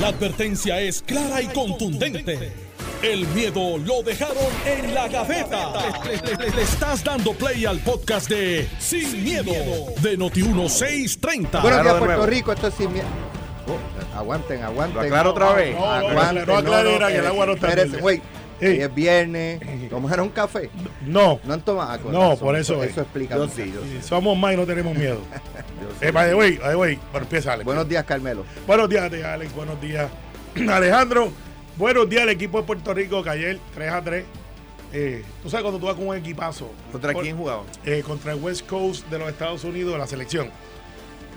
La advertencia es clara y contundente. El miedo lo dejaron en la gaveta. Le, le estás dando play al podcast de Sin, miedo, de Noti1630. Buenos días, Puerto. Rico. Esto es sin miedo. Oh, aguanten, aguanten. Lo aclaro otra vez. No, no, Aguanten, no aclare, era que el agua no está. Ey. Hoy es viernes. ¿Tomaron un café? No, No han tomado. Ah, No, razón, por eso Eso, es. eso explica. Yo sí, yo sí. somos más y no tenemos miedo. Eh, by the way, by the way, bueno, empieza Alex. Buenos días, Carmelo. Buenos días, Alex. Buenos días, Alejandro. Buenos días al equipo de Puerto Rico que ayer 3 a 3. Eh, tú sabes cuando tú vas con un equipazo. ¿Contra Por- quién jugaba? eh, contra el West Coast de los Estados Unidos, la selección.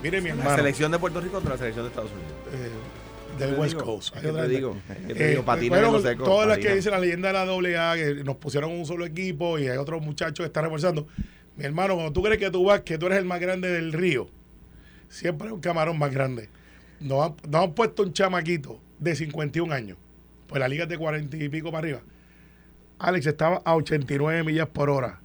Mire, mi ¿La hermano. selección de Puerto Rico contra la selección de Estados Unidos? eh, ¿Qué del West digo? Coast. ¿Qué Hay te digo? ¿Qué te Eh, digo? Bueno, seco, todas las que dicen la leyenda de la AA, que nos pusieron un solo equipo y hay otros muchachos que están reforzando. Mi hermano, cuando tú crees que tú vas, que tú eres el más grande del río, siempre hay un camarón más grande. Nos han, nos han puesto un chamaquito de 51 años, pues la liga es de 40 y pico para arriba. Alex estaba a 89 millas por hora.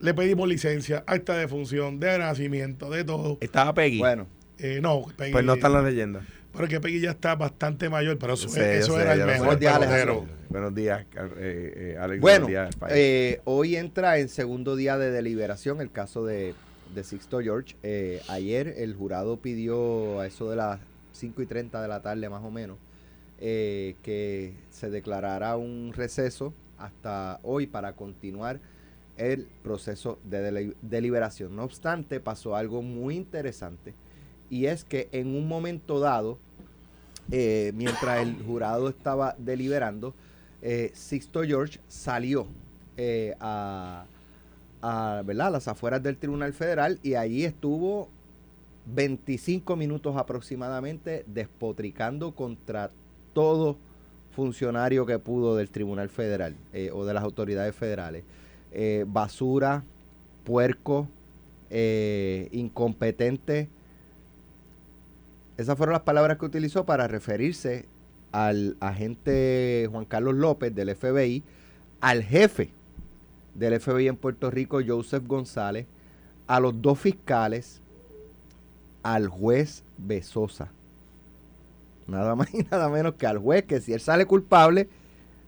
Le pedimos licencia, acta de función, de nacimiento, de todo. Estaba Peggy. Bueno, Eh, no, Peggy- pues no está en la leyenda. Pero que Peggy ya está bastante mayor, pero eso, Yo sé, eso yo sé, era el mejor Buenos días. Alejandro. Buenos días, eh, eh, Alex. bueno buenos días, eh, hoy entra en segundo día de deliberación el caso de, de Sixto George. Eh, ayer el jurado pidió a eso de las 5 y 30 de la tarde más o menos eh, que se declarara un receso hasta hoy para continuar el proceso de deli- deliberación. No obstante, pasó algo muy interesante y es que en un momento dado, eh, mientras el jurado estaba deliberando, eh, Sixto George salió eh, a, las afueras del Tribunal Federal y allí estuvo 25 minutos aproximadamente despotricando contra todo funcionario que pudo del Tribunal Federal o de las autoridades federales. Basura, puerco, incompetente. Esas fueron las palabras que utilizó para referirse al agente Juan Carlos López del FBI, al jefe del FBI en Puerto Rico, Joseph González, a los dos fiscales, al juez Besosa. Nada más y nada menos que al juez que si él sale culpable,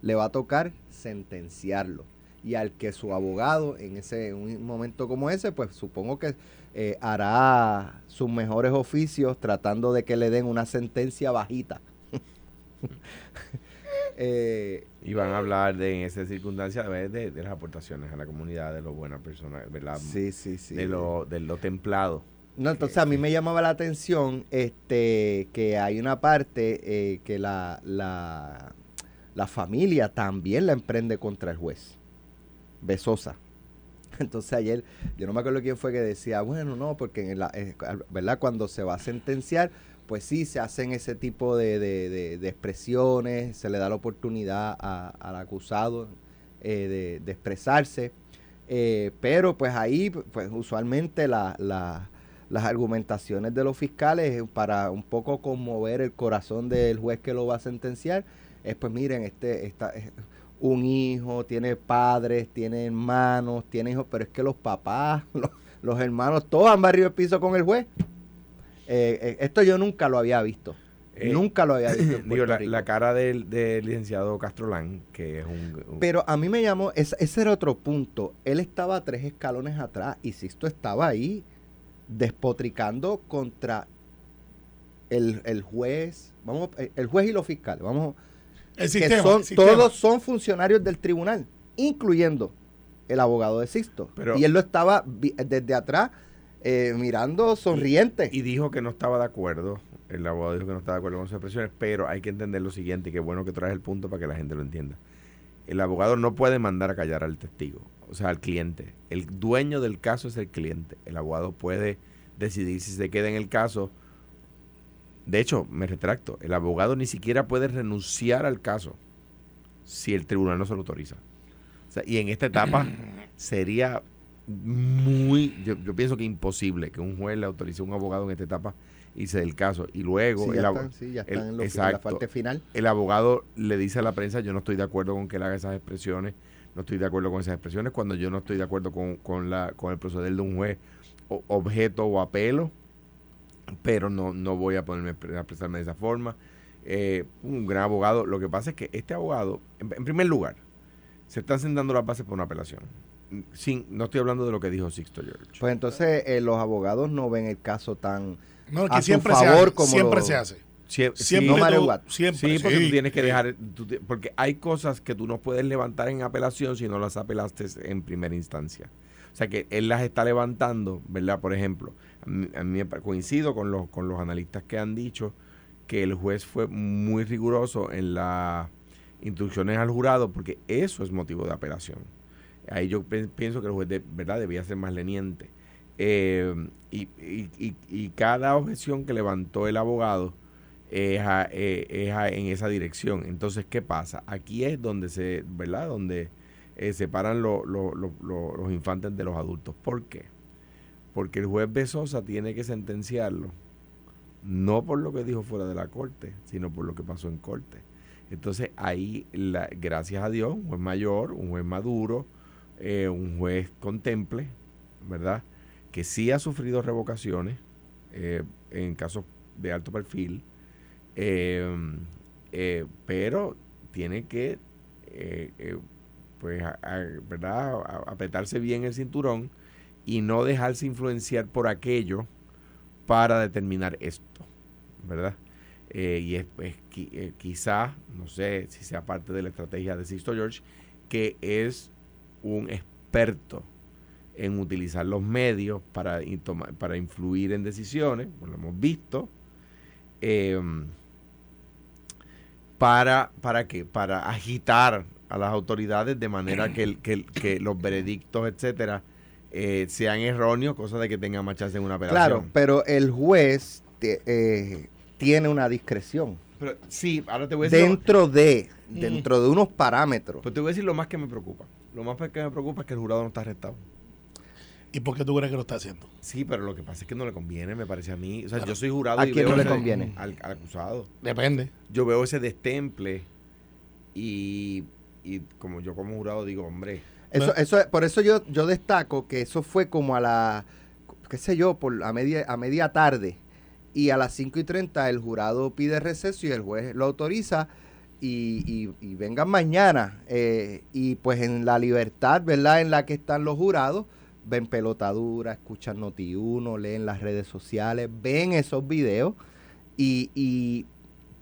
le va a tocar sentenciarlo. Y al que su abogado en ese un momento como ese, pues supongo que eh, hará sus mejores oficios tratando de que le den una sentencia bajita. Eh, Y van a hablar de, en esa circunstancia de, de, de las aportaciones a la comunidad, de lo buena persona, ¿verdad? sí, sí, sí. De, lo, de lo templado. No, entonces a mí me llamaba la atención este que hay una parte eh, que la, la, la familia también la emprende contra el juez. Besosa. Entonces ayer, yo no me acuerdo quién fue que decía, bueno, no, porque en la, eh, ¿verdad? cuando se va a sentenciar, pues sí, se hacen ese tipo de, de- de- expresiones, se le da la oportunidad al acusado eh, de, expresarse, eh, pero pues ahí, pues usualmente la, la- las argumentaciones de los fiscales para un poco conmover el corazón del juez que lo va a sentenciar, es pues miren, este está es un hijo, tiene padres, tiene hermanos, tiene hijos, pero es que los papás, los, los hermanos, todos han barrido el piso con el juez. Eh, eh, esto yo nunca lo había visto. Eh, nunca lo había visto. Digo, la, cara del, del licenciado Castrolán, que es un... un- Pero a mí me llamó, es- ese era otro punto. Él estaba tres escalones atrás y Sixto estaba ahí despotricando contra el, el juez, vamos, el juez y los fiscales, vamos, El que son, el sistema. todos son funcionarios del tribunal, incluyendo el abogado de Sixto. Pero- y él lo estaba desde atrás eh, mirando sonriente. Y dijo que no estaba de acuerdo. El abogado dijo que no estaba de acuerdo con sus expresiones, pero hay que entender lo siguiente, y qué bueno que traes el punto para que la gente lo entienda. El abogado no puede mandar a callar al testigo, o sea, al cliente. El dueño del caso es el cliente. El abogado puede decidir si se queda en el caso. De hecho, me retracto, el abogado ni siquiera puede renunciar al caso si el tribunal no se lo autoriza. O sea, y en esta etapa sería muy, yo, yo pienso que imposible que un juez le autorice a un abogado en esta etapa irse del caso. Y luego Sí, el, ya abo- están, sí, ya el- están en, lo- en la parte final. el abogado le dice a la prensa, yo no estoy de acuerdo con que él haga esas expresiones, no estoy de acuerdo con esas expresiones, cuando yo no estoy de acuerdo con, con la, con el proceder de un juez o- objeto o apelo, pero no, no voy a ponerme a expresarme de esa forma. eh, un gran abogado. Lo que pasa es que este abogado, en, en primer lugar, se están sentando las bases para una apelación. Sin, no estoy hablando de lo que dijo Sixto George. Pues entonces eh, los abogados no ven el caso tan No, es a que su siempre favor se hace. como Siempre lo- se hace. Sie- Siempre, No tú- siempre. Sí, porque sí. tú tienes que dejar, tú porque hay cosas que tú no puedes levantar en apelación si no las apelaste en primera instancia. O sea que él las está levantando, ¿verdad? Por ejemplo, a mí, coincido con los, con los analistas que han dicho que el juez fue muy riguroso en las instrucciones al jurado porque eso es motivo de apelación. Ahí yo pienso que el juez de verdad debía ser más leniente. Eh, y, y- y- cada objeción que levantó el abogado es, a- eh, es a- en esa dirección. Entonces, ¿qué pasa? Aquí es donde se, ¿verdad? Donde eh, separan lo- lo- lo- los infantes de los adultos. ¿Por qué? Porque el juez Besosa tiene que sentenciarlo, no por lo que dijo fuera de la corte, sino por lo que pasó en corte. Entonces, ahí, gracias a Dios, un juez mayor, un juez maduro, eh, un juez contemple, ¿verdad? Que sí ha sufrido revocaciones eh, en casos de alto perfil, eh, pero tiene que, pues, ¿verdad? Apretarse bien el cinturón y no dejarse influenciar por aquello para determinar esto, ¿verdad? Eh, y es, eh, quizá, no sé si sea parte de la estrategia de Sixto George, que es un experto en utilizar los medios para, para influir en decisiones, lo hemos visto, eh, para, ¿para qué? Para agitar a las autoridades de manera que, que los veredictos, etcétera, eh, sean erróneos, cosa de que tengan más chance en una apelación. Claro, pero el juez te- eh, tiene una discreción Pero sí, ahora te voy a decir... lo- dentro de Mm. dentro de unos parámetros. pero te voy a decir lo más que me preocupa. Lo más que me preocupa es que el jurado no está arrestado. ¿Y por qué tú crees que lo está haciendo? Sí, pero lo que pasa es que no le conviene, me parece a mí. O sea, Claro. yo soy jurado ¿A y quién veo no le conviene? Al, al acusado. Depende. Yo veo ese destemple y, y como yo como jurado digo, hombre, Eso, eso, por eso yo, yo destaco que eso fue como a la, qué sé yo, por a media, a media tarde. Y a las 5 y 30 el jurado pide receso y el juez lo autoriza y, y- y vengan mañana. eh, y pues en la libertad, ¿verdad? En la que están los jurados, ven pelotadura, escuchan Noti1, leen las redes sociales, ven esos videos y, y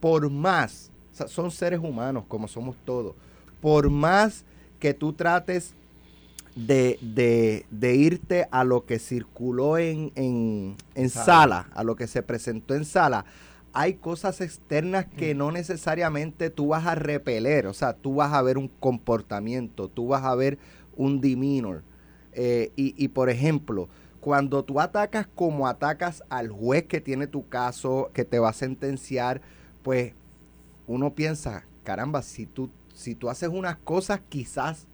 por más, o sea, son seres humanos como somos todos, por más que tú trates de, de- de irte a lo que circuló en, en, en Sala. sala, a lo que se presentó en sala, hay cosas externas que Mm. no necesariamente tú vas a repeler, o sea, tú vas a ver un comportamiento, tú vas a ver un demeanor. Eh, y, y, por ejemplo, cuando tú atacas como atacas al juez que tiene tu caso, que te va a sentenciar, pues uno piensa, caramba, si tú, si tú haces unas cosas, quizás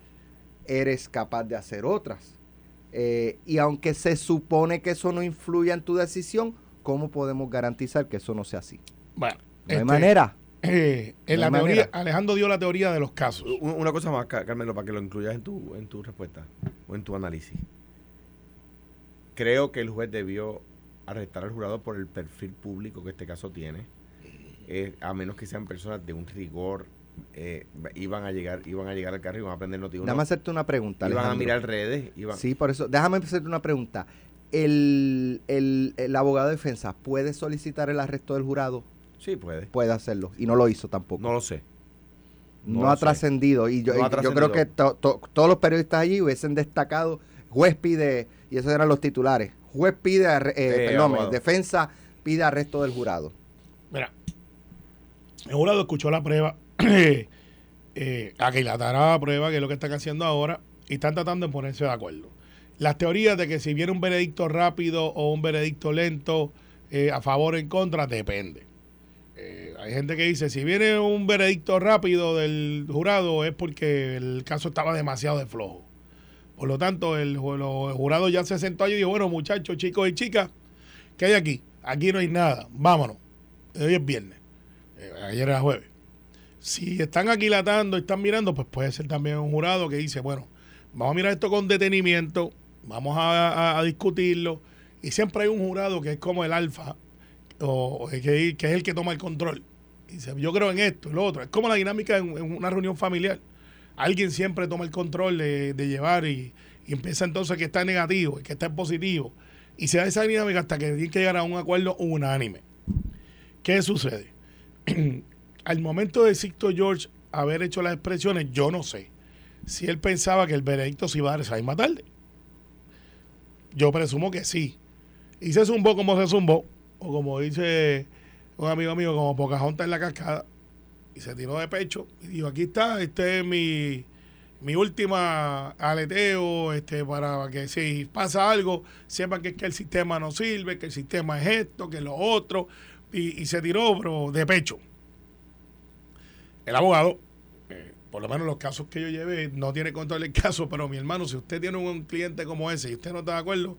eres capaz de hacer otras. Eh, y aunque se supone que eso no influya en tu decisión, ¿cómo podemos garantizar que eso no sea así? Bueno, No hay este, manera. eh, en No la hay teoría, manera. Alejandro dio la teoría de los casos. una cosa más, Car- Carmelo, para que lo incluyas en tu, en tu respuesta o en tu análisis. Creo que el juez debió arrestar al jurado por el perfil público que este caso tiene, eh, a menos que sean personas de un rigor, eh, iban a llegar, iban a llegar al carro y iban a aprender noticias. Déjame hacerte una pregunta. Iban a Alejandro. mirar redes, iban, Sí, por eso, déjame hacerte una pregunta. El, el- el abogado de defensa puede solicitar el arresto del jurado? sí puede. Puede hacerlo. Y no lo hizo tampoco. No lo sé. no, no lo ha trascendido. Y yo, No ha y yo creo que to- to- todos los periodistas allí hubiesen destacado, juez pide, y esos eran los titulares, juez pide, arre- eh, Eh, perdón, abogado. defensa pide arresto del jurado. Mira, el jurado escuchó la prueba, eh, aquilatará la prueba, que es lo que están haciendo ahora, y están tratando de ponerse de acuerdo. Las teorías de que si viene un veredicto rápido o un veredicto lento, eh, a favor o en contra, depende. Eh, hay gente que dice, si viene un veredicto rápido del jurado es porque el caso estaba demasiado de flojo. Por lo tanto, el, jurado ya se sentó allí y dijo, bueno, muchachos, chicos y chicas, ¿qué hay aquí? Aquí no hay nada, vámonos. Hoy es viernes, Eh, ayer era jueves. Si están aquilatando, están mirando, pues puede ser también un jurado que dice, bueno, vamos a mirar esto con detenimiento, vamos a, discutirlo. Y siempre hay un jurado que es como el alfa, o, que, que es el que toma el control. Y dice, yo creo en esto, lo otro. Es como la dinámica en, una reunión familiar. Alguien siempre toma el control de, llevar y, empieza entonces que está negativo que está en positivo. Y se da esa dinámica hasta que tiene que llegar a un acuerdo unánime. ¿Qué sucede? Al momento de Sixto George haber hecho las expresiones, yo no sé si él pensaba que el veredicto se iba a dar esa misma tarde. Yo presumo que sí. Y se zumbó como se zumbó, o como dice un amigo mío, como Pocahontas en la cascada, y se tiró de pecho y dijo, aquí está, este es mi, mi última aleteo, este, para que si pasa algo, sepan que, que el sistema no sirve, que el sistema es esto, que lo otro, y, y se tiró pero de pecho. El abogado, eh, por lo menos los casos que yo llevé, no tiene control del caso, pero mi hermano, si usted tiene un cliente como ese y usted no está de acuerdo,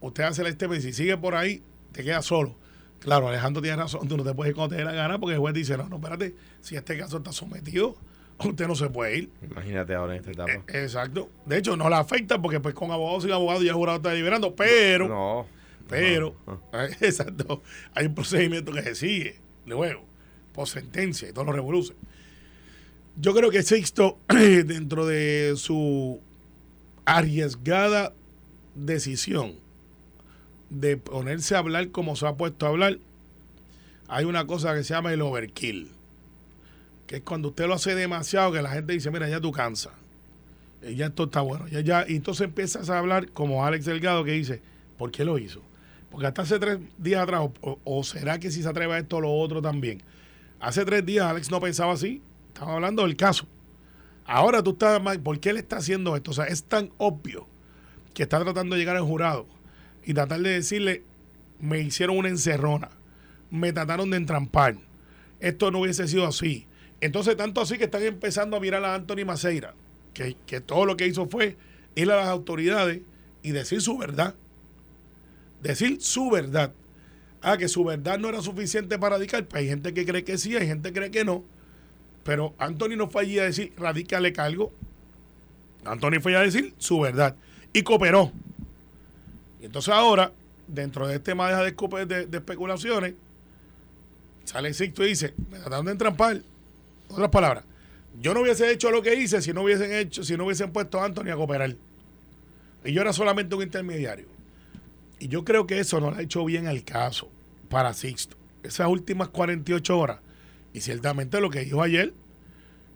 usted hace el este y si sigue por ahí, te queda solo. Claro, Alejandro tiene razón, tú no te puedes ir cuando te dé la gana porque el juez dice, no, no, espérate, si este caso está sometido, usted no se puede ir. Imagínate ahora en esta etapa. Eh, exacto. De hecho, no la afecta porque pues con abogado sin abogado ya el jurado está deliberando, pero, no. pero, no. exacto, hay un procedimiento que se sigue luego, por sentencia y todos los revoluciones. Yo creo que Sixto, dentro de su arriesgada decisión de ponerse a hablar como se ha puesto a hablar, hay una cosa que se llama el overkill, que es cuando usted lo hace demasiado que la gente dice, mira, ya tú cansas, Eh, ya esto está bueno, ya, ya, y entonces empiezas a hablar como Alex Delgado que dice, ¿por qué lo hizo? Porque hasta hace tres días atrás, o, o será que si se atreve a esto lo otro también, hace tres días Alex no pensaba así, estaba hablando del caso. Ahora tú estás mal, ¿por qué él está haciendo esto? O sea, es tan obvio que está tratando de llegar al jurado y tratar de decirle, me hicieron una encerrona, me trataron de entrampar, esto no hubiese sido así. Entonces, tanto así que están empezando a mirar a Anthony Maceira, que, que todo lo que hizo fue ir a las autoridades y decir su verdad. Decir su verdad. Ah, que su verdad no era suficiente para radicar. Pues hay gente que cree que sí, hay gente que cree que no. Pero Anthony no fue allí a decir, radícale cargo. Anthony fue a decir su verdad. Y cooperó. Y entonces ahora, dentro de este madeja de, de, especulaciones, sale Sixto y dice, me trataron de entrampar. Otras palabras, yo no hubiese hecho lo que hice si no hubiesen hecho, si no hubiesen puesto a Anthony a cooperar. Y yo era solamente un intermediario. Y yo creo que eso no le ha hecho bien al caso para Sixto. Esas últimas 48 horas. Y ciertamente lo que dijo ayer,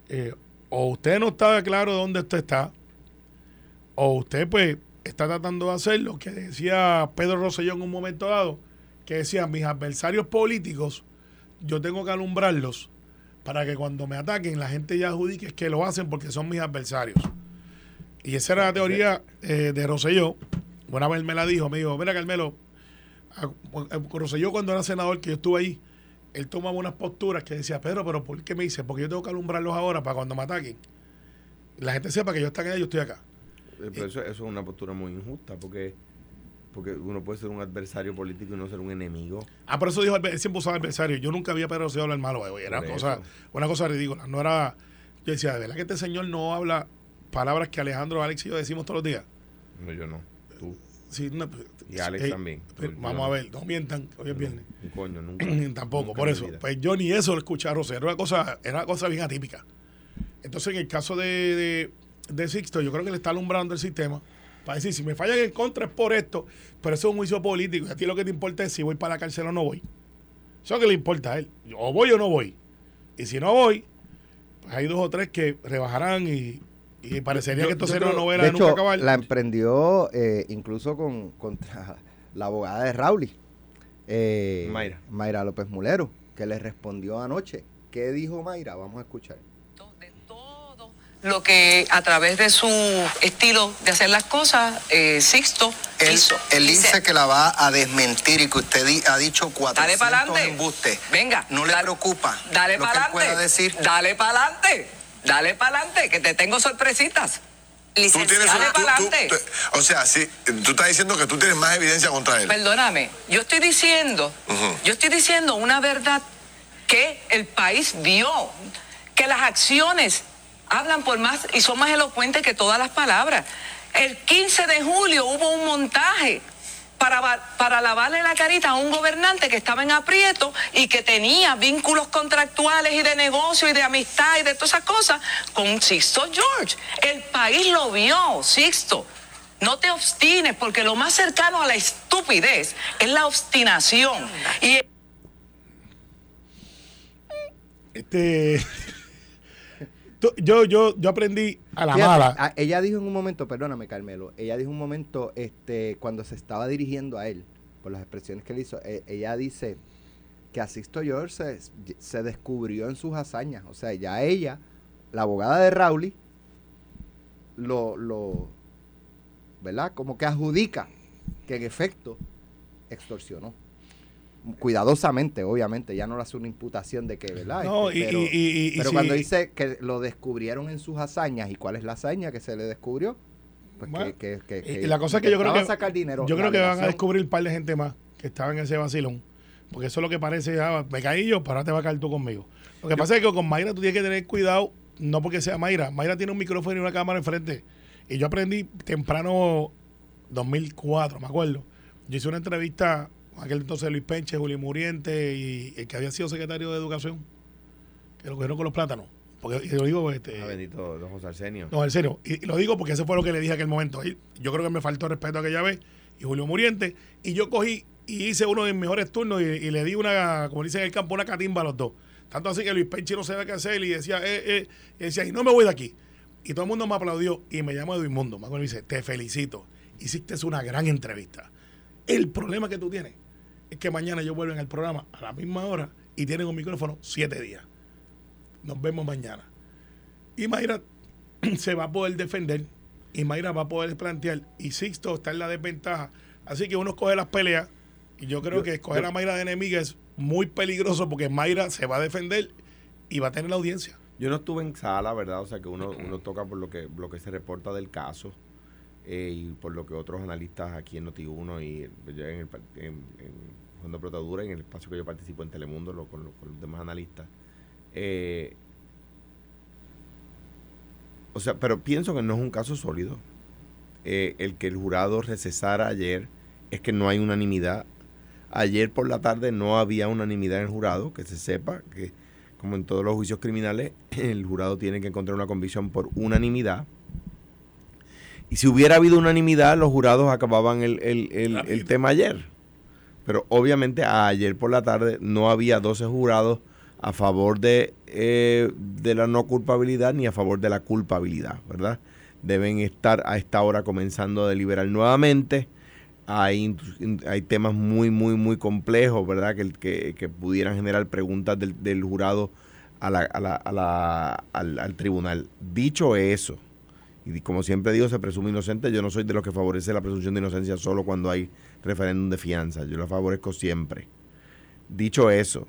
eh, o usted no está claro de dónde usted está, o usted pues está tratando de hacer lo que decía Pedro Rosselló en un momento dado, que decía, mis adversarios políticos, yo tengo que alumbrarlos para que cuando me ataquen la gente ya adjudique que lo hacen porque son mis adversarios. Y esa era la teoría eh, de Rosselló. Una vez me la dijo, me dijo, mira Carmelo, Rosselló cuando era senador, que yo estuve ahí, él tomaba unas posturas que decía, Pedro, pero ¿por qué me dice? Porque yo tengo que alumbrarlos ahora para cuando me ataquen. La gente sepa que yo estoy allá y yo estoy acá. Eh, Pero eso, eso es una postura muy injusta porque, porque uno puede ser un adversario político y no ser un enemigo. Ah, por eso dijo, él siempre usaba adversario. Yo nunca había a Pedro Rosselló hablar malo, güey. Era Por cosa, una cosa ridícula. No era. Yo decía, ¿de verdad que este señor no habla palabras que Alejandro, Alex y yo decimos todos los días? No, yo no. Sí, no, Y Alex también. pero vamos no. a ver, no mientan, hoy es viernes. Un coño, nunca. Tampoco, Nunca por eso. Pues yo ni eso lo escuché a Rosselló. Era una cosa, era una cosa bien atípica. Entonces, en el caso de, de, de Sixto, yo creo que le está alumbrando el sistema para decir, si me fallan en contra es por esto, pero eso es un juicio político. Y a ti lo que te importa es si voy para la cárcel o no voy. Eso es lo que le importa a él. O voy o no voy. Y si no voy, pues hay dos o tres que rebajarán y, y parecería Yo- que esto será una novela de de nunca hecho, acabar. la emprendió eh, incluso con contra la abogada de Rauli, eh, Mayra. Mayra López Mulero, que le respondió anoche. ¿Qué dijo Mayra? Vamos a escuchar. de todo lo que a través de su estilo de hacer las cosas, eh, Sixto Él, hizo. él Dice, que la va a desmentir y que usted di- ha dicho Dale 400 para adelante. embustes. Venga. No le dale- preocupa Dale lo que para él pueda adelante. decir. Dale para adelante. Dale para adelante, que te tengo sorpresitas. Tú tienes Dale para adelante. o sea, sí, tú estás diciendo que tú tienes más evidencia contra él. Perdóname, yo estoy diciendo, yo estoy diciendo una verdad que el país vio, que las acciones hablan por más y son más elocuentes que todas las palabras. El 15 de julio hubo un montaje para, va- para lavarle la carita a un gobernante que estaba en aprieto y que tenía vínculos contractuales y de negocio y de amistad y de todas esas cosas con Sixto George. El país lo vio, Sixto. No te obstines, porque lo más cercano a la estupidez es la obstinación. Y Este. Tú- yo, yo, yo aprendí a la Fíjate, mala. a- ella dijo en un momento, perdóname Carmelo, ella dijo en un momento, este, cuando se estaba dirigiendo a él, por las expresiones que él hizo, e- ella dice que a Sixto George se, se descubrió en sus hazañas. O sea, ya ella, la abogada de Rowley, lo, lo, ¿verdad? Como que adjudica que en efecto extorsionó. Cuidadosamente, obviamente, ya no le hace una imputación de que, ¿verdad? No, Este, y- pero y- y- y pero si- cuando dice que lo descubrieron en sus hazañas, ¿y cuál es la hazaña que se le descubrió? Pues Bueno, que, que- que- la cosa es que yo creo que. sacar dinero. yo creo que van a descubrir un par de gente más que estaban en ese vacilón. Porque eso es lo que parece. ah, me caí yo, ahora te va a caer tú conmigo. Lo que pasa es que con Mayra tú tienes que tener cuidado, no porque sea Mayra. Mayra tiene un micrófono y una cámara enfrente. Y yo aprendí temprano, 2004, me acuerdo. Yo hice una entrevista aquel entonces Luis Penche, Julio Muriente y el que había sido secretario de Educación, que lo cogieron con los plátanos. Porque y lo digo, este, Ah, bendito don José Arsenio. no, en serio. Y, y lo digo porque eso fue lo que le dije aquel momento. Y Yo creo que me faltó respeto aquella vez. Y Julio Muriente. Y yo cogí y hice uno de mis mejores turnos y, y le di una, como dicen en el campo, una catimba a los dos. Tanto así que Luis Penchi no sabía qué hacer y decía, eh, eh, y decía, y no me voy de aquí. Y todo el mundo me aplaudió y me llamó Edwin Mundo. Me dice, te felicito. Hiciste una gran entrevista. El problema que tú tienes es que mañana yo vuelvo en el programa a la misma hora y tienen un micrófono siete días. Nos vemos mañana. Y Mayra se va a poder defender y Mayra va a poder plantear y Sixto está en la desventaja. Así que uno coge las peleas y yo creo que escoger a Mayra de enemiga es muy peligroso porque Mayra se va a defender y va a tener la audiencia. Yo no estuve en sala, ¿verdad? O sea que uno, uno toca por lo que, lo que se reporta del caso eh, y por lo que otros analistas aquí en Noti1 y en el en, en de Protadura, en el espacio que yo participo en Telemundo con los demás analistas. Eh, o sea, pero pienso que no es un caso sólido. Eh, el que el jurado recesara ayer es que no hay unanimidad. Ayer por la tarde no había unanimidad en el jurado, que se sepa que como en todos los juicios criminales, el jurado tiene que encontrar una convicción por unanimidad. Y si hubiera habido unanimidad, los jurados acababan el, el- el- el tema ayer. Pero obviamente ayer por la tarde no había 12 jurados a favor de, eh, de la no culpabilidad ni a favor de la culpabilidad, ¿verdad? Deben estar a esta hora comenzando a deliberar nuevamente. Hay, hay temas muy, muy, muy complejos, ¿verdad? Que, que, que pudieran generar preguntas del, del jurado a la, a la- a la- al, al tribunal. Dicho eso, y como siempre digo, se presume inocente. Yo no soy de los que favorece la presunción de inocencia solo cuando hay referéndum de fianza. Yo la favorezco siempre. Dicho eso,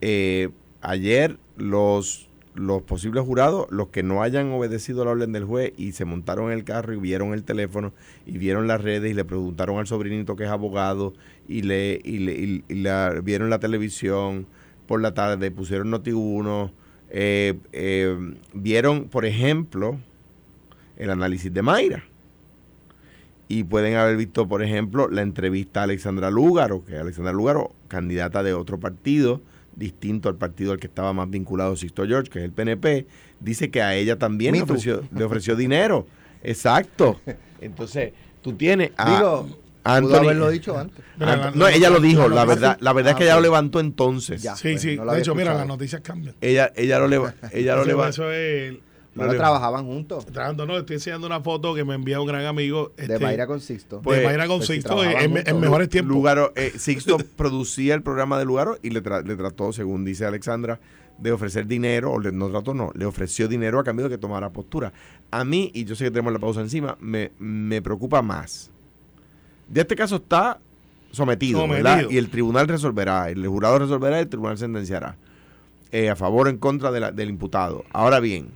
eh, ayer los, los posibles jurados, los que no hayan obedecido la orden del juez y se montaron en el carro y vieron el teléfono y vieron las redes y le preguntaron al sobrinito que es abogado y le, y le y- y la, vieron la televisión por la tarde, pusieron Noti 1, eh, eh, vieron, por ejemplo, el análisis de Mayra. Y pueden haber visto, por ejemplo, la entrevista a Alexandra Lúgaro, que Alexandra Lúgaro, candidata de otro partido, distinto al partido al que estaba más vinculado Sixto George, que es el PNP, dice que a ella también le ofreció, le ofreció dinero. Exacto. Entonces, tú tienes a Digo, Anthony- pudo haberlo dicho antes. Mira, Ant- la- no, la- ella lo dijo, la la noticia- verdad, la verdad es que Ah, ella lo levantó entonces. Ya. Sí, pues, sí. no de hecho, mira, las noticias cambian. Ella, ella lo leva, ella lo Eso- leva, Eso es... Bueno, le- trabajaban juntos. Trabajando, no, estoy enseñando una foto que me envía un gran amigo. De este, Mayra con Sixto. Pues- de Mayra con pues si Sixto en, mejores tiempos. Lugaro, eh, Sixto producía el programa de Lugaro y le, tra- le trató, según dice Alexandra, de ofrecer dinero, o le, no trató, no, le ofreció dinero a cambio de que tomara postura. A mí, y yo sé que tenemos la pausa encima, me, me preocupa más. De este caso está sometido, Sometido. ¿verdad? Y el tribunal resolverá, el jurado resolverá y el tribunal sentenciará. eh, a favor o en contra de la- del imputado. Ahora bien,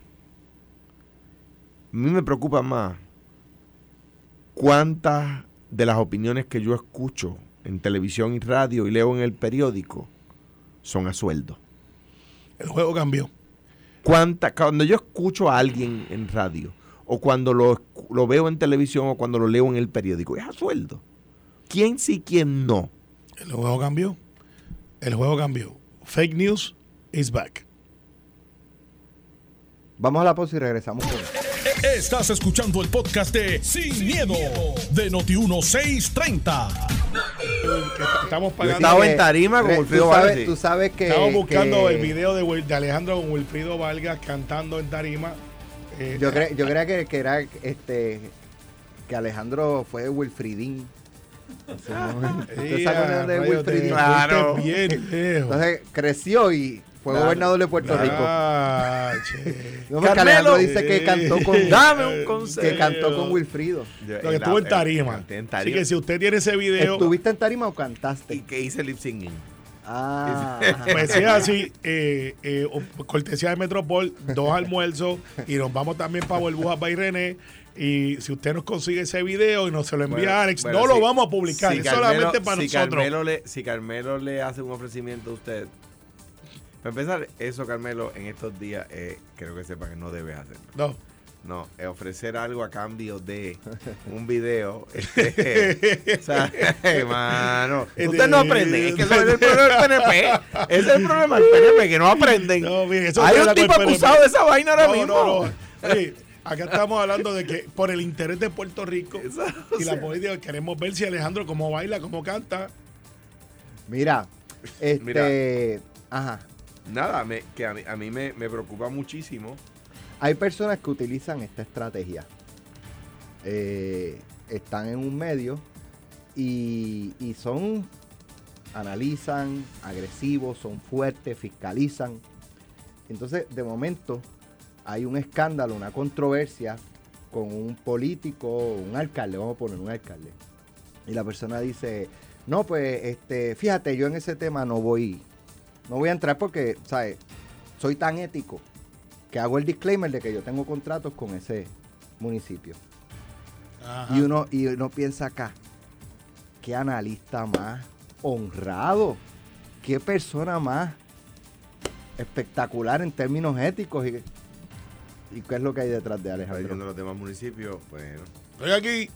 a mí me preocupa más cuántas de las opiniones que yo escucho en televisión y radio y leo en el periódico son a sueldo. El juego cambió. Cuánta, cuando yo escucho a alguien en radio, o cuando lo, lo veo en televisión, o cuando lo leo en el periódico, es a sueldo. quién sí, quién no. El juego cambió. El juego cambió. Fake news is back. Vamos a la pausa y regresamos con Estás escuchando el podcast de Sin, miedo, de Noti1630. Estamos pagando. estaba en tarima con Wilfrido tú sabes, Vargas, tú sabes que. Estamos buscando que- el video de, Alejandro con Wilfrido Vargas cantando en tarima. Eh, Yo, cre- yo creía que, que era este que Alejandro fue Wilfridín. Así, ¿no? ¿Ustedes se ea, acuerdan de Wilfridín? Claro. bien. Entonces creció y fue gobernador de Puerto Rico. Ah, che. No, Carmelo. Alejandro dice que cantó con Dame un consejo. que cantó con Wilfrido. Yo- Lo que estuvo en tarima. en Así tarima. que si usted tiene ese video, ¿Estuviste en tarima o Y cantaste? que hice lip singing. Ah, pues es así, eh, eh, cortesía de Metropol, dos almuerzos y nos vamos también para Burbujas by René. Y si usted nos consigue ese video y nos se lo envía Bueno, a Alex, bueno, no lo vamos a publicar, si es Carmelo- solamente para si nosotros. Carmelo le, si Carmelo le hace un ofrecimiento a usted, para empezar, eso Carmelo en estos días eh, creo que sepa que no debe hacerlo. No. No, es ofrecer algo a cambio de un video. este, o sea, hermano, usted no aprende. Es que ese es el problema del PNP. Ese es el problema del PNP, que no aprenden. No, mire, eso Hay un tipo acusado de esa vaina ahora No, mismo. no, no. Oye, acá estamos hablando de que por el interés de Puerto Rico Eso, y la sea. política, queremos ver si Alejandro cómo baila, cómo canta. mira, este, ajá, Nada, que a mí, me preocupa muchísimo. hay personas que utilizan esta estrategia. Eh, están en un medio y, y son, analizan, agresivos, son fuertes, fiscalizan. Entonces, de momento, hay un escándalo, una controversia con un político, un alcalde, vamos a poner un alcalde. Y la persona dice, no, pues, este, fíjate, yo en ese tema no voy, no voy a entrar porque, ¿sabes? Soy tan ético que hago el disclaimer de que yo tengo contratos con ese municipio. Y uno, y uno piensa acá, qué analista más honrado, qué persona más espectacular en términos éticos y, y qué es lo que hay detrás de Alejandro. los demás municipios, bueno. Estoy aquí.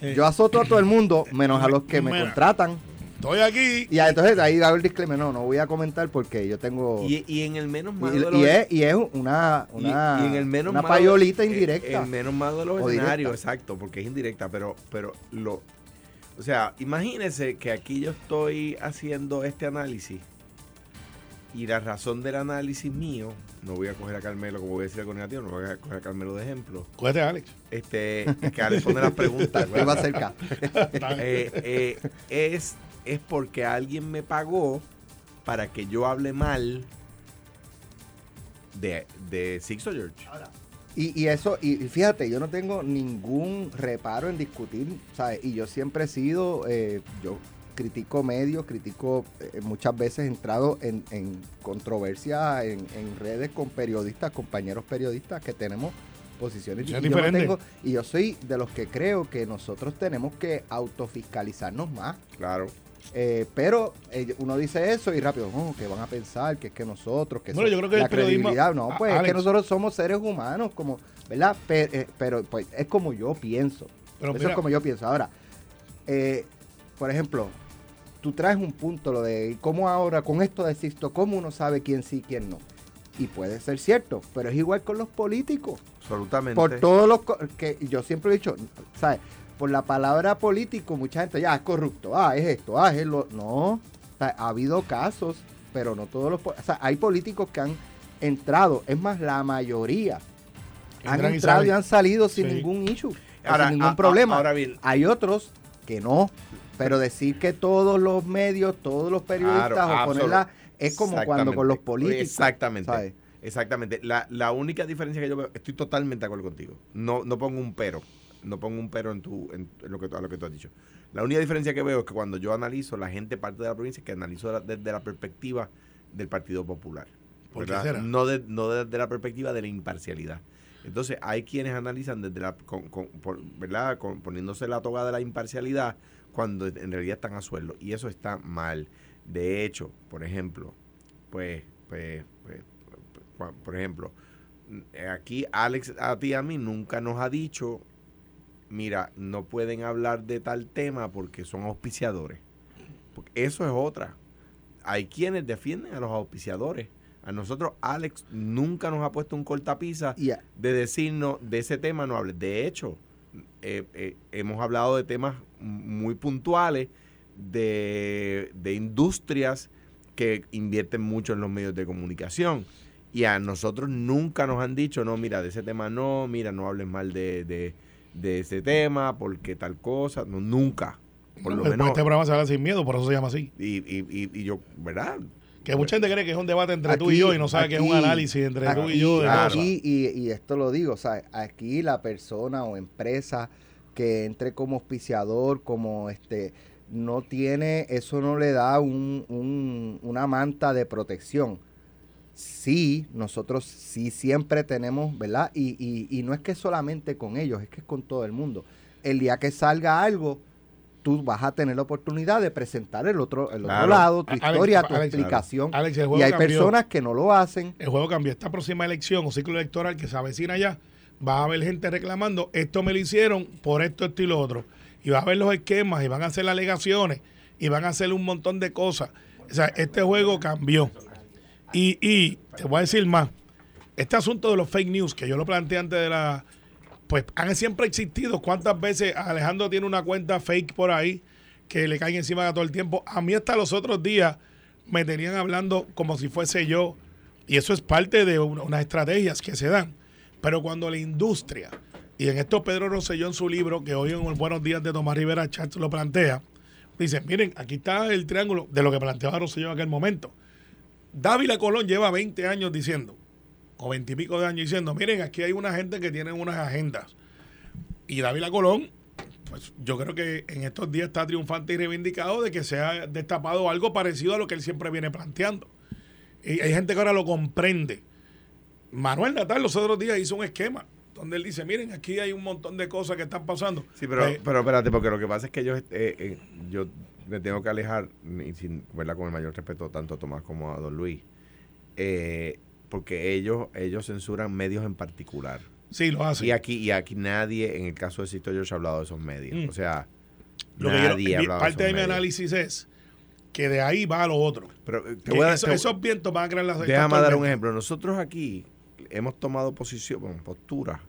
Yo azoto a todo el mundo, menos a los que me contratan. Estoy aquí. Y entonces ahí hago el disclaimer, no, no voy a comentar porque yo tengo... Y, y en el menos malo Y, de y los es, y es una, y- una, y en el menos una malo- payolita eh, indirecta. El menos malo de los escenarios, exacto, porque es indirecta, pero, pero lo. O sea, imagínense que aquí yo estoy haciendo este análisis y la razón del análisis mío, no voy a coger a Carmelo como voy a decir algo negativo, no voy a coger a Carmelo de ejemplo. Cuídate, Alex. Este, es que Alex pone las preguntas. Te va cerca. Eh, eh, es, es porque alguien me pagó para que yo hable mal de, de Sixto George. Y, y eso, y fíjate, yo no tengo ningún reparo en discutir, ¿sabes? Y yo siempre he sido, eh, yo critico medios, critico eh, muchas veces he entrado en, en controversia en, en redes con periodistas, compañeros periodistas que tenemos posiciones y yo, no diferentes. tengo- y yo soy de los que creo que nosotros tenemos que autofiscalizarnos más. Claro. Eh, pero eh, uno dice eso y rápido, oh, que van a pensar que es que nosotros, que Bueno, yo creo que la credibilidad, no, pues es que nosotros somos seres humanos, como, ¿verdad? Eh, Pero, pues es como yo pienso. Pero eso mira, es como yo pienso. Ahora, eh, por ejemplo, tú traes un punto, lo de cómo ahora, con esto de Sisto, cómo uno sabe quién sí y quién no. Y puede ser cierto, pero es igual con los políticos Absolutamente. por todos los que yo siempre he dicho, ¿sabes? Por la palabra político, mucha gente ya es corrupto, ah, es esto, ah, es lo. No, o sea, ha habido casos, pero no todos los. O sea, hay políticos que han entrado, es más, la mayoría han Entran entrado y, han salido sin Sí. ningún issue, Ahora, sin ningún a- a- problema. ahora bien. Hay otros que no, pero decir que todos los medios, todos los periodistas, Claro, o ponerla, es como cuando con los políticos. Exactamente. ¿sabes? Exactamente. La, la única diferencia que yo veo, estoy totalmente de acuerdo contigo. No, no pongo un pero. No pongo un pero en, tu, en lo que, tú- a lo que tú has dicho. La única diferencia que veo es que cuando yo analizo, la gente parte de la provincia que analizo la- desde la perspectiva del Partido Popular. ¿Por qué será? No, de- no desde la perspectiva de la imparcialidad. Entonces, hay quienes analizan desde la, con, con- por- ¿verdad? Con- poniéndose la toga de la imparcialidad cuando en realidad están a sueldo. Y eso está mal. De hecho, por ejemplo, pues, pues, pues, pues, por ejemplo, aquí Alex a ti a mí nunca nos ha dicho mira, no pueden hablar de tal tema porque son auspiciadores. Porque eso es otra. Hay quienes defienden a los auspiciadores. A nosotros, Alex nunca nos ha puesto un cortapisa de decirnos de ese tema no hables. De hecho, eh, eh, hemos hablado de temas muy puntuales de, de industrias que invierten mucho en los medios de comunicación. Y a nosotros nunca nos han dicho, no, mira, de ese tema no, mira, no hables mal de, de, de ese tema, porque tal cosa. No, nunca. Por lo menos. este programa se habla sin miedo, por eso se llama así. Y, y, y, y yo, ¿verdad? Que mucha gente cree que es un debate entre tú y yo y no sabe que es un análisis entre tú y yo de. Aquí, y, y esto lo digo, o sea, aquí la persona o empresa que entre como auspiciador, como este, no tiene, eso no le da un, un- una manta de protección. Sí, nosotros sí siempre tenemos, ¿verdad? Y, y, y no es que solamente con ellos, es que es con todo el mundo. El día que salga algo, tú vas a tener la oportunidad de presentar el otro, el otro lado, tu Alex, historia, tu Alex, explicación. Alex, y hay cambió. personas que no lo hacen. el juego cambió. Esta próxima elección o ciclo electoral que se avecina ya, va a haber gente reclamando, esto me lo hicieron por esto, esto y lo otro. Y va a haber los esquemas y van a hacer alegaciones y van a hacer un montón de cosas. O sea, este juego cambió. Y, y te voy a decir más. Este asunto de los fake news, que yo lo planteé antes de la... Pues han siempre existido. ¿Cuántas veces Alejandro tiene una cuenta fake por ahí que le caen encima a todo el tiempo? A mí hasta los otros días me tenían hablando como si fuese yo. Y eso es parte de una- unas estrategias que se dan. Pero cuando la industria, y en esto Pedro Rosselló en su libro, que hoy en el Buenos Días de Tomás Rivera Chats lo plantea, dice, miren, aquí está el triángulo de lo que planteaba Rosselló en aquel momento. Dávila Colón lleva 20 años diciendo, o 20 y pico de años diciendo, miren, aquí hay una gente que tiene unas agendas. Y Dávila Colón, pues yo creo que en estos días está triunfante y reivindicado de que se ha destapado algo parecido a lo que él siempre viene planteando. Y hay gente que ahora lo comprende. Manuel Natal los otros días hizo un esquema donde él dice, miren, aquí hay un montón de cosas que están pasando. Sí, pero, Eh, pero espérate, porque lo que pasa es que eh, eh, yo me tengo que alejar, y sin, ¿verdad? con el mayor respeto tanto a Tomás como a Don Luis, eh, porque ellos, ellos censuran medios en particular. sí, lo hace. Y aquí, y aquí nadie, en el caso de Sisto George, ha hablado de esos medios. Mm. O sea, Lo que yo- nadie mi- ha hablado parte de esos mi medios. análisis es que de ahí va a lo otro. Pero eh, te voy a- eso- te- esos vientos van a crear las Déjame dar un ejemplo. Nosotros aquí hemos tomado posición, bueno, posturas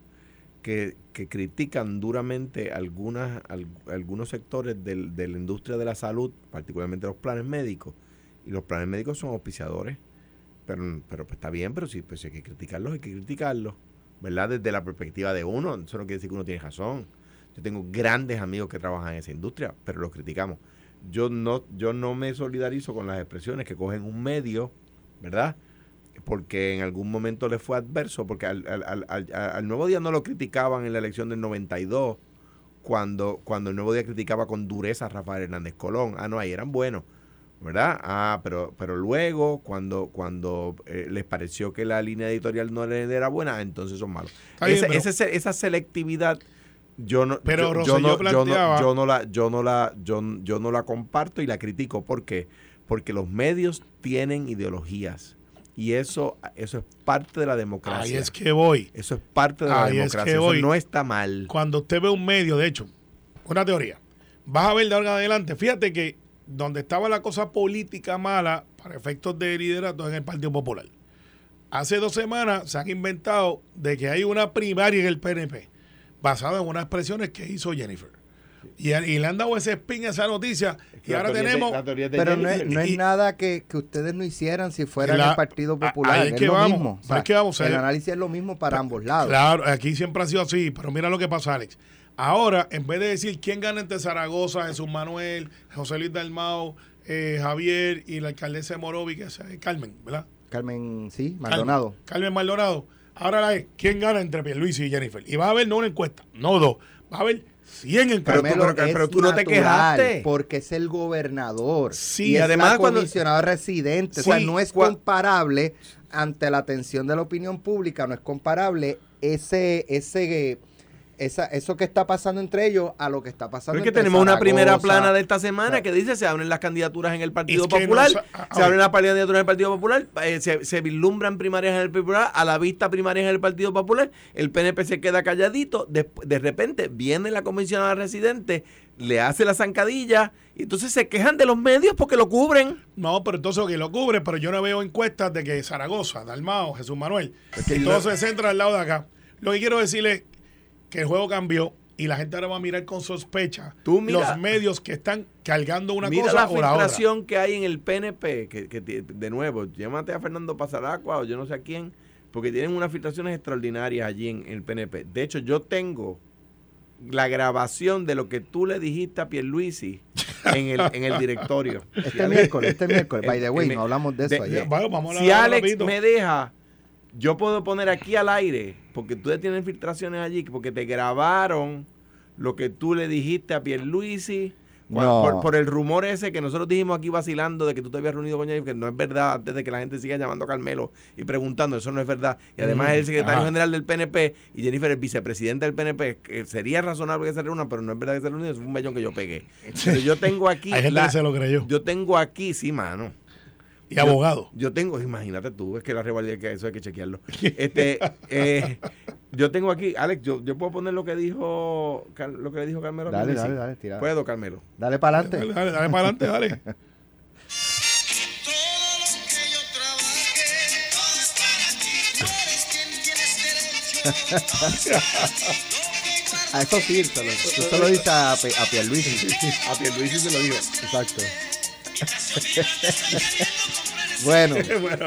que, critican duramente algunas, al- algunos sectores del- de la industria de la salud, particularmente los planes médicos. Y los planes médicos son auspiciadores. Pero, pero pues está bien, pero si pues, hay que criticarlos, hay que criticarlos. ¿Verdad? Desde la perspectiva de uno, eso no quiere decir que uno tiene razón. Yo tengo grandes amigos que trabajan en esa industria, pero los criticamos. Yo no, yo no me solidarizo con las expresiones que cogen un medio, ¿verdad? Porque en algún momento le fue adverso, porque al, al, al, al- Nuevo Día no lo criticaban en la elección del 92, cuando, cuando el Nuevo Día criticaba con dureza a Rafael Hernández Colón. Ah, no, ahí eran buenos, ¿verdad? Ah, pero, pero luego, cuando, cuando eh, les pareció que la línea editorial no era buena, entonces son malos. Bien, pero- ese- esa selectividad yo no Pero yo, no, yo, no, yo no la yo no la yo, yo no la comparto y la critico ¿por qué? porque los medios tienen ideologías y eso eso es parte de la democracia Ahí es que voy. eso es parte de la Ahí es democracia que eso no está mal Cuando usted ve un medio, de hecho, una teoría, vas a ver de ahora en adelante, fíjate que donde estaba la cosa política mala para efectos de liderato en el Partido Popular. Hace dos semanas se han inventado de que hay una primaria en el PNP basada en unas expresiones que hizo Jennifer. Y, y le han dado ese spin a esa noticia. y ahora tenemos... de Pero no es, no es Y- nada que, que ustedes no hicieran si fuera La- el Partido Popular. ahí es es, que lo vamos, mismo. ahí es que vamos, el eh, análisis es lo mismo para ambos lados. Claro, aquí siempre ha sido así, pero mira lo que pasa, Alex. Ahora, en vez de decir quién gana entre Zaragoza, Jesús Manuel, José Luis Dalmao, eh, Javier y la alcaldesa de Morovi, que es eh, Carmen, ¿verdad? Carmen, sí, Maldonado. Carmen, Carmen Maldonado. Ahora la es, ¿quién gana entre Pierluisi y Jennifer? Y va a haber no una encuesta, no dos, va a haber 100 Pero encuestas. tú- Carmelo, pero- es pero tú no te quejaste. Porque es el gobernador. Sí, y es además la cuando- comisionado residente. o sea, no es comparable ante la atención de la opinión pública, no es comparable ese, ese, esa, eso que está pasando entre ellos a lo que está pasando Pero es que entre tenemos una primera plana de esta semana Claro. que dice se abren las candidaturas en el Partido Es que no Popular, ah, se ah, abren las candidaturas en el Partido Popular, eh, se, se vislumbran primarias en el Popular, a la vista primarias en el Partido Popular, el PNP se queda calladito, de, de repente viene la comisionada residente, le hace la zancadilla y entonces se quejan de los medios porque lo cubren. No, pero entonces que lo cubre, pero yo no veo encuestas de que Zaragoza, Dalmao, Jesús Manuel, que todo se centra al lado de acá. Lo que quiero decirle que el juego cambió y la gente ahora va a mirar con sospecha Tú mira- los medios que están cargando una Mira cosa la o la otra. filtración que hay en el PNP, que, de nuevo, llámate a Fernando Pasaracua o yo no sé a quién, porque tienen unas filtraciones extraordinarias allí en, el PNP. De hecho, yo tengo la grabación de lo que tú le dijiste a Pierluisi en el, en el directorio. Este miércoles, este miércoles, by the way, El- no hablamos de de- eso ayer. Bueno, vamos a Si Alex rapidito. me deja, yo puedo poner aquí al aire, porque tú tienes filtraciones allí, porque te grabaron lo que tú le dijiste a Pierluisi. No. Por, por el rumor ese que nosotros dijimos aquí vacilando de que tú te habías reunido con Jennifer, que no es verdad, antes de que la gente siga llamando a Carmelo y preguntando, eso no es verdad. Y además es el secretario ajá. general del PNP y Jennifer es vicepresidenta del PNP, que sería razonable que se reúnan, pero no es verdad que se reúnan, es un mellón que yo pegué. Pero yo tengo aquí... Hay gente la- que se lo creyó. Yo tengo aquí, sí, mano. Y abogado. Yo tengo, imagínate tú, es que la rivalidad que eso hay que chequearlo. Este, eh, yo tengo aquí, Alex, yo, yo puedo poner lo que dijo lo que le dijo Carmelo. Dale, dale, dale, tira. Puedo, Carmelo. Dale para adelante. dale, dale para adelante, dale. A eso sí, se lo, tú se lo dices a, Pe- a Pierluisi. A Pierluisi se lo digo. Exacto. bueno, bueno,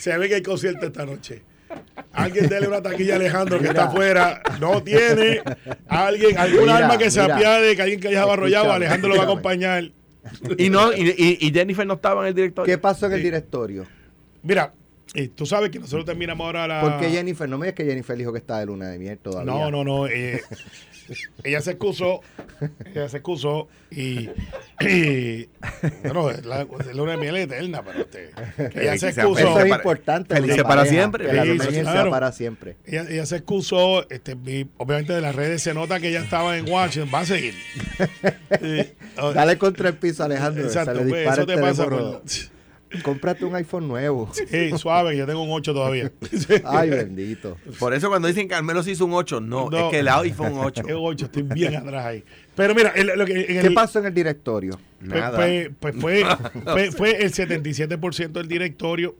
se ve que hay concierto esta noche. Alguien dele una taquilla a Alejandro que está afuera. No tiene. Alguien, algún Mira, alma que se mira. apiade, que alguien que haya arrollado, Alejandro lo va a acompañar. Y no, y, y- Jennifer no estaba en el directorio. ¿qué pasó en el directorio? Mira, eh, tú sabes que nosotros terminamos ahora la. Porque Jennifer, no me digas que Jennifer dijo que está de luna de miel todavía. No, no, no. eh, ella se excusó. Ella se excusó y. y bueno, es la, es luna de miel eterna, pero este, que ella Que se excusó. Eso es para- importante. una para pareja, siempre. Que la claro. sea para siempre. Ella, ella se excusó, este, vi- obviamente de las redes se nota que ella estaba en Washington, va a seguir. Oh, Dale contra el piso, Alejandro. Exacto, se le pues, eso el te pasa por... Cómprate un iPhone nuevo. Sí, suave, yo tengo un 8 todavía. Ay, bendito. Por eso cuando dicen Carmelo se hizo un 8, no, No. es que el iPhone 8. Es 8, estoy bien atrás ahí. Pero mira, el- lo que, en ¿Qué el- pasó en el directorio? Pues, Nada. pues- pues fue, fue, fue el 77% del directorio.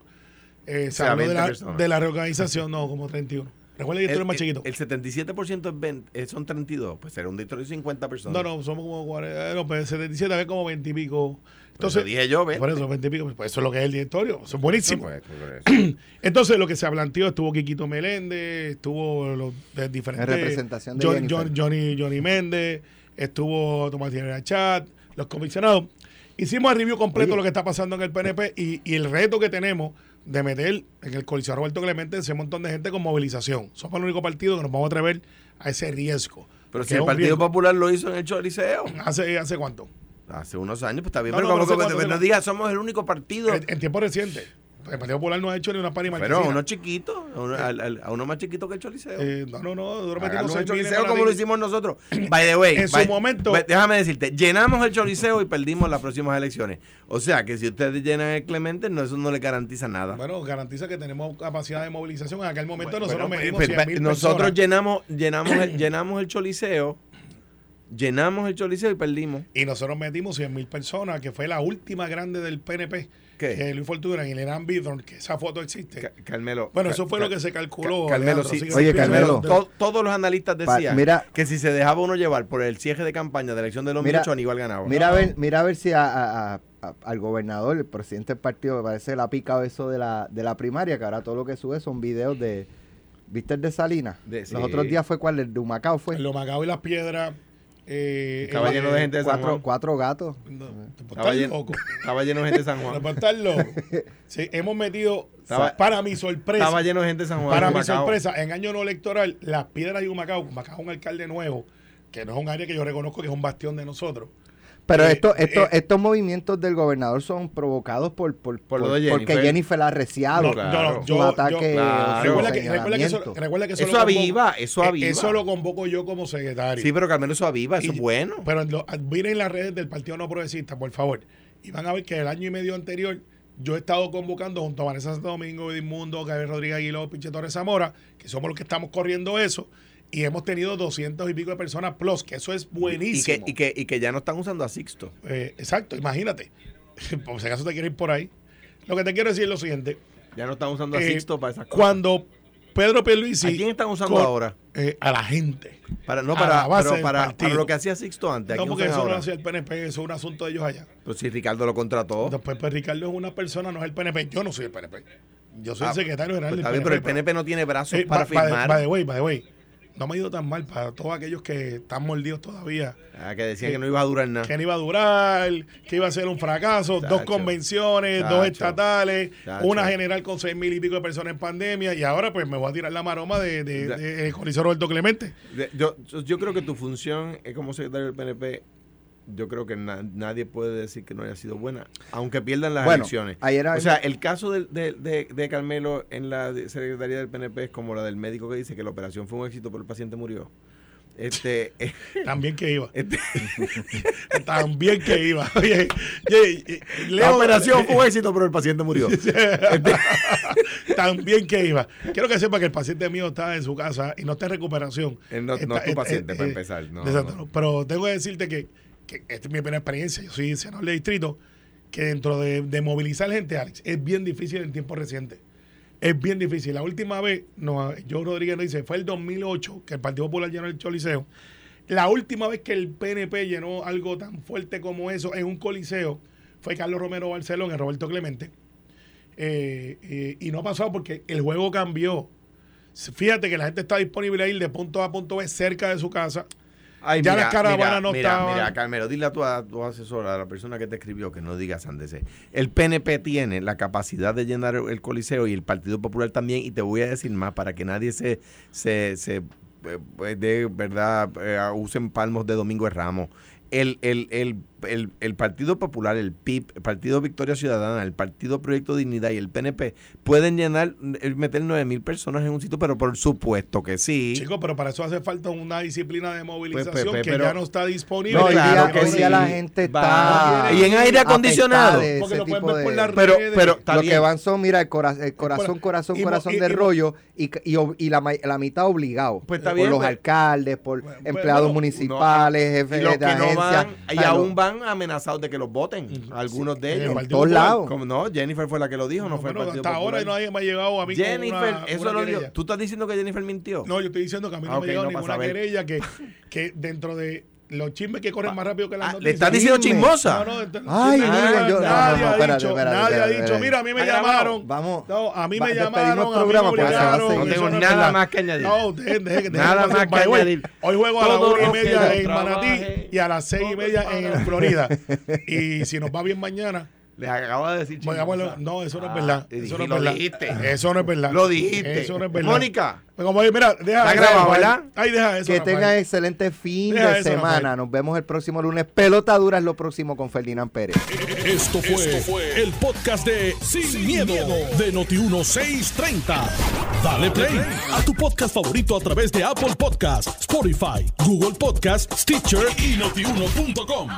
Eh, habló de 20 la, de la reorganización, no, como 31. Recuerda que esto es más chiquito. El 77% es 20, eh, son 32, pues será un directorio de 50 personas. no, no, somos como 40, no, pues 77 es como 20 y pico. Entonces, dije yo, ¿ves? por eso 20 y pico, pues eso es lo que es el directorio. Eso es buenísimo. Pues, eso. Entonces, lo que se planteó estuvo Quiquito Meléndez, estuvo los de diferentes. En representación de John- Johnny, Johnny Méndez, estuvo Tomás Rivera Chat, los comisionados. Hicimos el review completo Oye. de lo que está pasando en el PNP y, y el reto que tenemos de meter en el Coliseo Roberto Clemente ese montón de gente con movilización. Somos el único partido que nos vamos a atrever a ese riesgo. Pero Que si el Partido riesgo. Popular lo hizo en el Choliseo. ¿Hace, ¿Hace cuánto? Hace unos años, pues está bien, No, pero no, como que no cuánto- digas somos el único partido. En, en tiempo reciente. El Partido Popular no ha hecho ni una par y Pero a uno chiquito, a uno, a uno más chiquito que el Choliseo. Eh, no, no, no. nosotros el Choliseo como lo hicimos nosotros. By the way, En su momento- by- déjame decirte, llenamos el Choliseo y perdimos las próximas elecciones. O sea que si ustedes llenan el Clemente, no, eso no le garantiza nada. Bueno, garantiza que tenemos capacidad de movilización. En aquel momento nosotros Bueno, medimos pues, 100 mil nosotros personas. llenamos, llenamos, el, llenamos el Choliseo, llenamos el Choliseo y perdimos. Y nosotros metimos 100 mil personas, que fue la última grande del PNP. ¿Qué? Que Luis Fortuna y el Irán Bidron, que esa foto existe. Ca- Carmelo. bueno, eso fue Ca- lo que se calculó. Ca- Carmelo, sí, Oye, Carmelo, de- To- todos los analistas Pa- decían mira- que si se dejaba uno llevar por el cierre de campaña de elección de 2008, Aníbal ganaba. Mira a ver, mira a ver si a- a- a- al gobernador, el presidente del partido, me parece que le ha picado eso de la, de la primaria, que ahora todo lo que sube son videos de. ¿Viste el de Salinas? De- sí. Los otros días fue cuál, el de Humacao fue. Lo Macao y las piedras. Eh, Estaba lleno de gente de San Cuatro, Juan. cuatro gatos. No, Estaba lleno, estaba lleno de gente de San Juan. puedes estar loco. Sí, hemos metido, Estaba- para mi sorpresa, Estaba lleno de gente de San Juan. Para de mi Macao. sorpresa, en año no electoral, Las Piedras y Humacao, Humacao es un alcalde nuevo, que no es un área que yo reconozco que es un bastión de nosotros. Pero Eh, esto, esto, eh, estos movimientos del gobernador son provocados por, por, Por por- de porque Jennifer. Jennifer ha arreciado No, claro. no, yo- ataque. claro. su Recuerda que, recuerda, que eso, señalamiento. recuerda que eso, Eso lo convoco- aviva, eso eh, aviva. Eso lo convoco yo como secretario. Sí, pero que al menos eso aviva, eso Y- es bueno. Pero lo- miren las redes del Partido No Progresista, por favor. Y van a ver que el año y medio anterior yo he estado convocando junto a Vanessa Santo Domingo, Edmundo, Gabriel Rodríguez Aguiló, Pinche Torres Zamora, que somos los que estamos corriendo eso. Y hemos tenido doscientos y pico de personas plus, que eso es Y buenísimo. que, y, que, y que ya no están usando a Sixto. Eh, exacto, imagínate. Por si acaso te quieres ir por ahí. Lo que te quiero decir es lo siguiente. Ya no están usando a Eh, Sixto para esas cosas. Cuando Pedro Pierluisi... ¿A quién están usando con- ahora? eh, a la gente. Para, no, a para, pero para, para lo que hacía Sixto antes. ¿a No, porque eso no ahora? lo hacía el PNP, eso es un asunto de ellos allá. Pues si Ricardo lo contrató. Después, pues Ricardo es una persona, no es el PNP. Yo no soy el PNP. Yo soy Ah, el secretario general pues del está bien, pero el PNP no tiene brazos Eh, para firmar. By the way, by the way, no me ha ido tan mal para todos aquellos que están mordidos todavía. Ah, que decían Eh, que no iba a durar nada. Que no iba a durar, que iba a ser un fracaso. dos convenciones, dos estatales, una general con seis mil y pico de personas en pandemia. Y ahora, pues me voy a tirar la maroma de, de, de- de Coliseo Roberto Clemente. Yo- yo creo que tu función es como secretario del PNP. Yo creo que na- nadie puede decir que no haya sido buena, aunque pierdan las Bueno, elecciones. ayer o sea, el caso de, de, de- de Carmelo en la secretaría del PNP es como la del médico que dice que la operación fue un éxito, pero el paciente murió. Este, eh, También que iba. este- También que iba. Oye, oye, eh, la operación fue un éxito, pero el paciente murió. También que iba. Quiero que sepa que el paciente mío está en su casa y no está en recuperación. Eh, no- es tu eh, paciente, eh, para eh, empezar, no, exacto, no. Pero tengo que decirte que, que esta es mi primera experiencia. Yo soy senador de distrito, que dentro de, de movilizar gente, Alex, es bien difícil en tiempo reciente. Es bien difícil. La última vez, no, yo Rodríguez nos dice, fue el 2008 que el Partido Popular llenó el Choliseo. La última vez que el PNP llenó algo tan fuerte como eso en un coliseo fue Carlos Romero Barcelón en Roberto Clemente. Eh, eh, y no ha pasado porque el juego cambió. Fíjate que la gente está disponible a ir de punto A a punto B cerca de su casa. Ay, Ya mira, las caravanas no mira, estaban. Mira, Carmelo, dile a tu, a tu asesora, a la persona que te escribió, que no diga sandeces. El PNP tiene la capacidad de llenar el Coliseo y el Partido Popular también. Y te voy a decir más para que nadie se, se, se eh, de verdad eh, usen palmos de Domingo de Ramos. El, el, el, el, el Partido Popular, el PIB, el Partido Victoria Ciudadana, el Partido Proyecto Dignidad y el PNP pueden llenar, eh, meter nueve mil personas en un sitio, pero por supuesto que sí. Chicos, pero para eso hace falta una disciplina de movilización pues, que pero- ya no está disponible. No, hoy Claro día, que hoy día sí. la gente está. Y en aire acondicionado. Porque ese lo pueden ver por las Pero, redes. pero lo bien. que van son, mira, el, cora- el corazón, Y- corazón, y- corazón y- de y- rollo y, y, y la, ma- la mitad obligado. Pues está por bien, los pues. alcaldes, por Bueno, empleados municipales, jefes los de que van, y aún lo- van amenazados de que los voten. Algunos de en el ellos. Partido todos lados. Como no, Jennifer fue la que lo dijo, no, fue el Partido hasta ahora Popular. nadie me ha llegado a mí con Jennifer, una- eso una lo dijo. ¿Tú estás diciendo que Jennifer mintió? No, yo estoy diciendo que a mí no Ah, me ha llegado no, ninguna querella que, que dentro de los chismes que corren más rápido que las Ah, noticias. ¿Le estás diciendo chismosa? No, no, Ay, yo- no, ha dicho, espérate, nadie ha dicho, mira, a mí me llamaron. Vamos. No, a mí me llamaron, a mí me obligaron. No tengo nada más que añadir. No, dejen, dejen, dejen Nada más que añadir. Hoy juego a las Todo una y lo que media en Manatí y a las seis y media en Florida. Y si nos va bien mañana, Le acaba de decir Voy a chismosa. llamarlo- no, eso no es Ah, verdad. Eso no es lo verdad. dijiste. Eso no es verdad. Lo dijiste. Eso no es verdad. Mónica. Pues como, mira, deja Está grabado. ¿verdad? Ay, deja eso. Que Rafael. tengan excelente fin Deja de eso, semana. Rafael. Nos vemos el próximo lunes. Pelota dura es lo próximo con Ferdinand Pérez. Esto fue, el podcast de Sin, miedo, de Noti1630. Dale play a tu podcast favorito a través de Apple Podcasts, Spotify, Google Podcasts, Stitcher y notiuno.com.